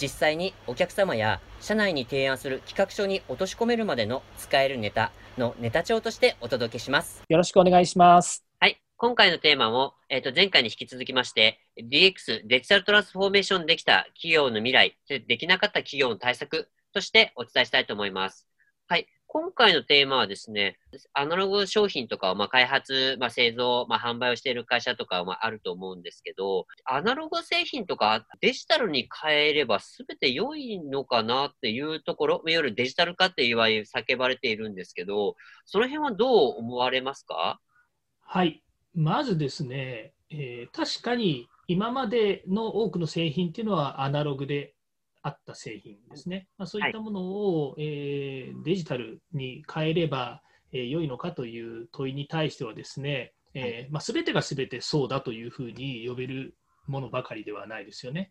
実際にお客様や社内に提案する企画書に落とし込めるまでの使えるネタのネタ帳としてお届けします。よろしくお願いします。はい。今回のテーマも、えっ、ー、と、前回に引き続きまして、DX、デジタルトランスフォーメーションできた企業の未来、できなかった企業の対策としてお伝えしたいと思います。はい。今回のテーマはですね、アナログ商品とかをま開発、まあ、製造、まあ、販売をしている会社とかまあると思うんですけど、アナログ製品とかデジタルに変えれば全て良いのかなっていうところ、いわゆるデジタル化っていわゆる叫ばれているんですけど、その辺はどう思われますか？はい。まずですね、えー、確かに今までの多くの製品っていうのはアナログであった製品ですね、まあ、そういったものを、はい、えー、デジタルに変えれば、えー、良いのかという問いに対してはですね、えーまあ、全てが全てそうだというふうに呼べるものばかりではないですよね。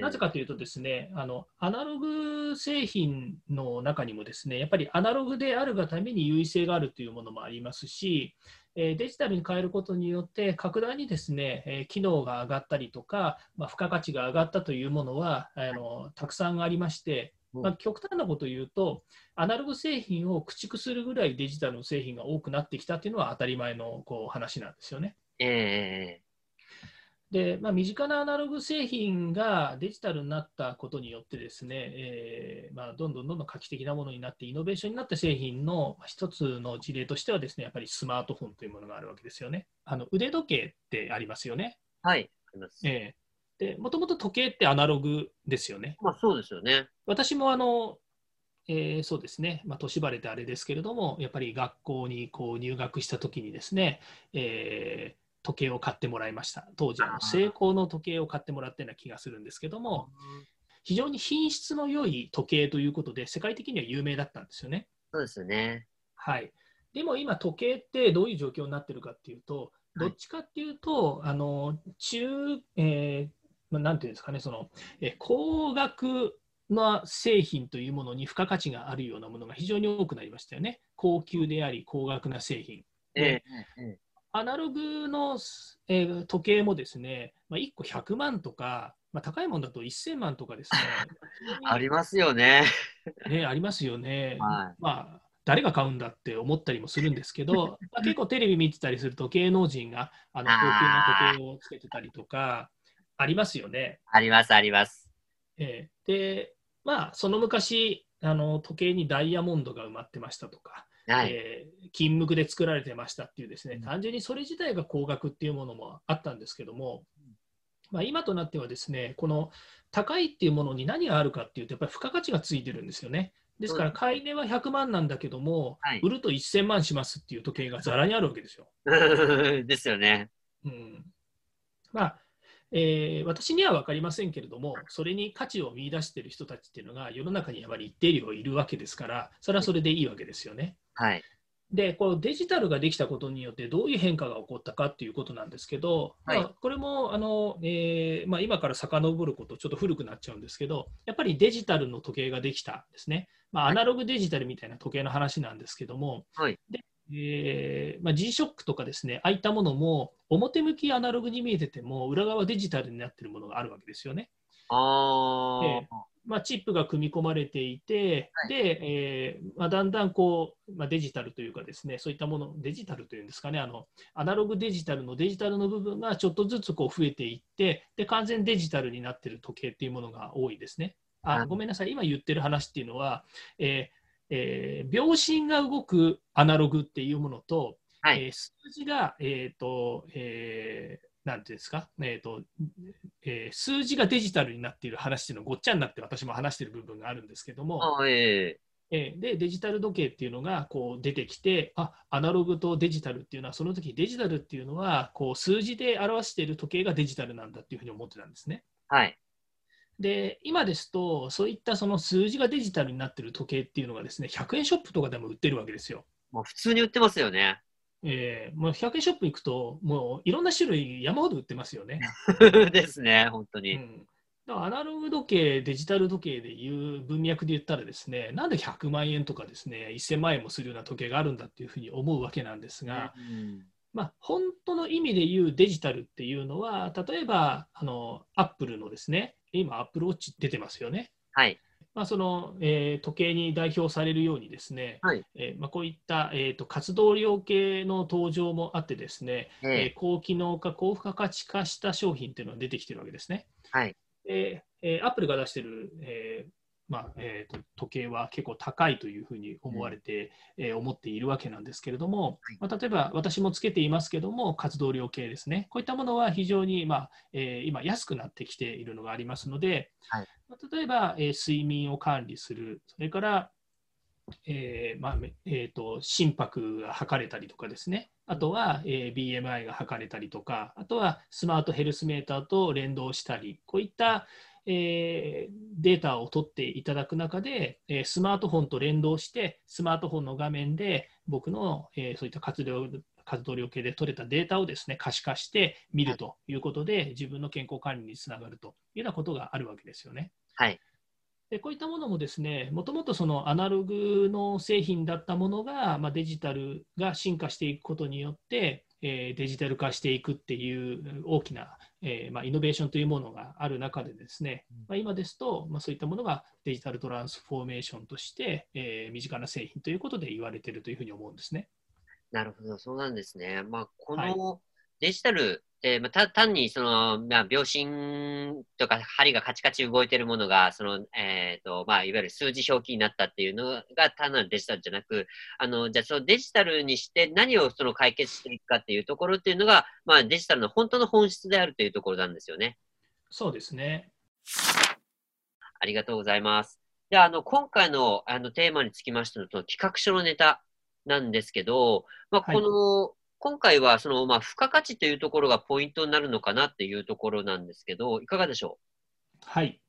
なぜかというとですねあのアナログ製品の中にもですねやっぱりアナログであるがために優位性があるというものもありますし、えデジタルに変えることによって格段にですね、え機能が上がったりとか、まあ、付加価値が上がったというものはあのたくさんありまして、まあ、極端なことを言うと、アナログ製品を駆逐するぐらいデジタルの製品が多くなってきたというのは当たり前のこう話なんですよね。えで、まあ、身近なアナログ製品がデジタルになったことによってですね、えー、まあ、どんどんどんどん画期的なものになってイノベーションになった製品の一つの事例としてはですね、やっぱりスマートフォンというものがあるわけですよね。あの腕時計ってありますよね。はい、あります。えー、で、もともと時計ってアナログですよね。まあ、そうですよね。私もあの、えー、そうですね、まあ、年バレてあれですけれども、やっぱり学校にこう入学したときにですね、えー時計を買ってもらいました。当時、成功の時計を買ってもらったような気がするんですけども、非常に品質の良い時計ということで、世界的には有名だったんですよね。そうですね。はい。でも今、時計ってどういう状況になってるかっていうと、どっちかっていうと、はい、あの中、えー、なんていうんですかね、その、え高額な製品というものに付加価値があるようなものが非常に多くなりましたよね。高級であり、高額な製品。で、えー、アナログの、えー、時計もですね、まあ、1個100万とか、まあ、高いものだと1000万とかですね。ありますよね。ね、ありますよね。はい、まあ誰が買うんだって思ったりもするんですけど、まあ、結構テレビ見てたりすると芸能人があの高級な時計をつけてたりとかありますよね。ありますあります。えー、でまあその昔あの時計にダイヤモンドが埋まってましたとか、はい、えー、金無垢で作られてましたっていうですね、単純にそれ自体が高額っていうものもあったんですけども、まあ、今となってはですね、この高いっていうものに何があるかっていうと、やっぱり付加価値がついてるんですよね。ですから、買い値は100万なんだけども、はい、売ると1000万しますっていう時計がざらにあるわけですよ。ですよね。うん、まあえー、私には分かりませんけれども、それに価値を見出している人たちっていうのが世の中にやっぱり一定量いるわけですから、それはそれでいいわけですよね。はい、でこうデジタルができたことによってどういう変化が起こったかっていうことなんですけど、はい、まあ、これもあの、えーまあ、今から遡ることちょっと古くなっちゃうんですけどやっぱりデジタルの時計ができたんですね、まあ、アナログデジタルみたいな時計の話なんですけども、はい、でえーまあ、G-SHOCK とかですね、ああいったものも表向きアナログに見えてても裏側デジタルになっているものがあるわけですよね。あでまあ、チップが組み込まれていて、はい、でえーまあ、だんだんこう、まあ、デジタルというかですね、そういったもの、デジタルというんですかね、あのアナログデジタルのデジタルの部分がちょっとずつこう増えていって、で完全デジタルになっている時計っていうものが多いですね。あごめんなさい、今言ってる話っていうのは、えーえー、秒針が動くアナログっていうものと、はい、えー、数字が、えーとえー、なんていうんですか、えーとえー、数字がデジタルになっている話っていうのごっちゃになって私も話している部分があるんですけども、ええー、でデジタル時計っていうのがこう出てきてあアナログとデジタルっていうのはその時デジタルっていうのはこう数字で表している時計がデジタルなんだっていうふうに思ってたんですね。はいで今ですと、そういったその数字がデジタルになっている時計っていうのがですね、100円ショップとかでも売ってるわけですよ。もう普通に売ってますよね。えー、もう100円ショップ行くと、もういろんな種類山ほど売ってますよね。ですね、本当に。うんだからアナログ時計、デジタル時計でいう文脈で言ったらですね、なんで100万円とかですね、1000万円もするような時計があるんだっていうふうに思うわけなんですが、うんまあ、本当の意味で言うデジタルっていうのは、例えばあのアップルのですね、今、アップルウォッチ出てますよね。はい。まあ、その、えー時計に代表されるようにですね、はいえーまあ、こういった、えーと活動量系の登場もあってですね、ええーえ高機能化、高付加価値化した商品っていうのが出てきてるわけですね。はい。で、えー、アップルが出してる、えーまあえーと時計は結構高いというふうに思われて、えー思っているわけなんですけれども、はい。まあ、例えば私もつけていますけども、活動量系ですね、こういったものは非常に、まあえー今、安くなってきているのがありますので、はい。まあ例えば、えー睡眠を管理する、それから、えーまあめえー、と心拍が測れたりとかですね、あとは、えー BMI が測れたりとか、あとはスマートヘルスメーターと連動したり、こういった、えーデータを取っていただく中で、えースマートフォンと連動して、スマートフォンの画面で僕の、えーそういった活動活動量計で取れたデータをですね可視化して見るということで、自分の健康管理につながるというようなことがあるわけですよね。はい。でこういったものもですね、もともとそのアナログの製品だったものが、まあ、デジタルが進化していくことによって、えーデジタル化していくっていう大きな、えーまあ、イノベーションというものがある中でですね、まあ、今ですと、まあ、そういったものがデジタルトランスフォーメーションとして、えー身近な製品ということで言われているというふうに思うんですね。なるほど、そうなんですね。まあ、こはいのデジタルって、まあ、た単にその、まあ、秒針とか針がカチカチ動いてるものが、その、えっ、と、まあ、いわゆる数字表記になったっていうのが単なるデジタルじゃなく、あの、じゃあそのデジタルにして何をその解決していくかっていうところっていうのが、まあ、デジタルの本当の本質であるというところなんですよね。そうですね。ありがとうございます。では、あの、今回のあのテーマにつきましてのその企画書のネタなんですけど、まあ、はいこの、今回はその、まあ、付加価値というところがポイントになるのかなっていうところなんですけど、いかがでしょはい。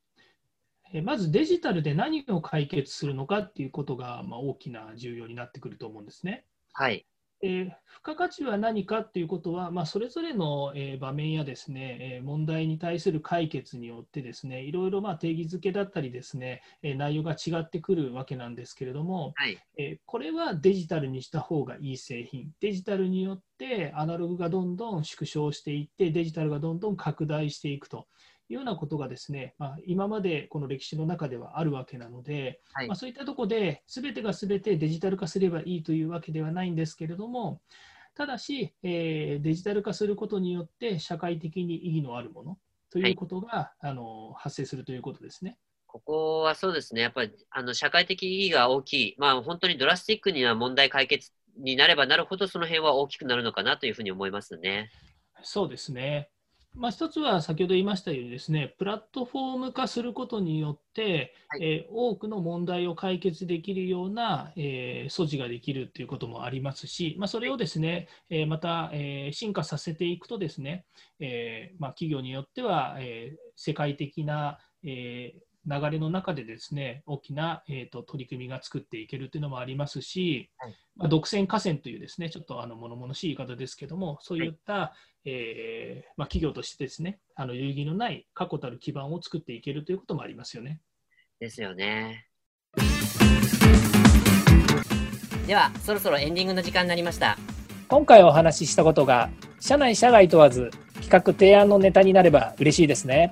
えーまずデジタルで何を解決するのかっていうことが、まあ、大きな重要になってくると思うんですね。うはい。えー付加価値は何かっていうことは、まあ、それぞれの、えー場面やですね、えー問題に対する解決によってですね、いろいろまあ定義づけだったりですね、えー内容が違ってくるわけなんですけれども、はい。えーこれはデジタルにした方がいい製品、デジタルによってアナログがどんどん縮小していって、デジタルがどんどん拡大していくというようなことがですね、まあ、今までこの歴史の中ではあるわけなので、はいまあ、そういったところで、すべてがすべてデジタル化すればいいというわけではないんですけれども、ただし、えーデジタル化することによって社会的に意義のあるものということが、あの発生するということですね。ここはそうですね。やっぱり、あの、社会的意義が大きい。まあ、本当にドラスティックには問題解決になればなるほど、その辺は大きくなるのかなというふうに思いますね。そうですね。まあ、一つは先ほど言いましたようにですね、プラットフォーム化することによって、はい。えー多くの問題を解決できるような、えー措置ができるということもありますし、まあ、それをですね、えーまた、えー進化させていくとですね、えーまあ、企業によっては、えー世界的な、えー流れの中でですね、大きな、えーと取り組みが作っていけるというのもありますし、はいまあ、独占河川というですね、ちょっとあの物々しい言い方ですけども、そういった、えーまあ、企業としてですね、あの有意義のない確固たる基盤を作っていけるということもありますよね。ですよね。では、そろそろエンディングの時間になりました。今回お話ししたことが、社内社外問わず、企画提案のネタになれば嬉しいですね。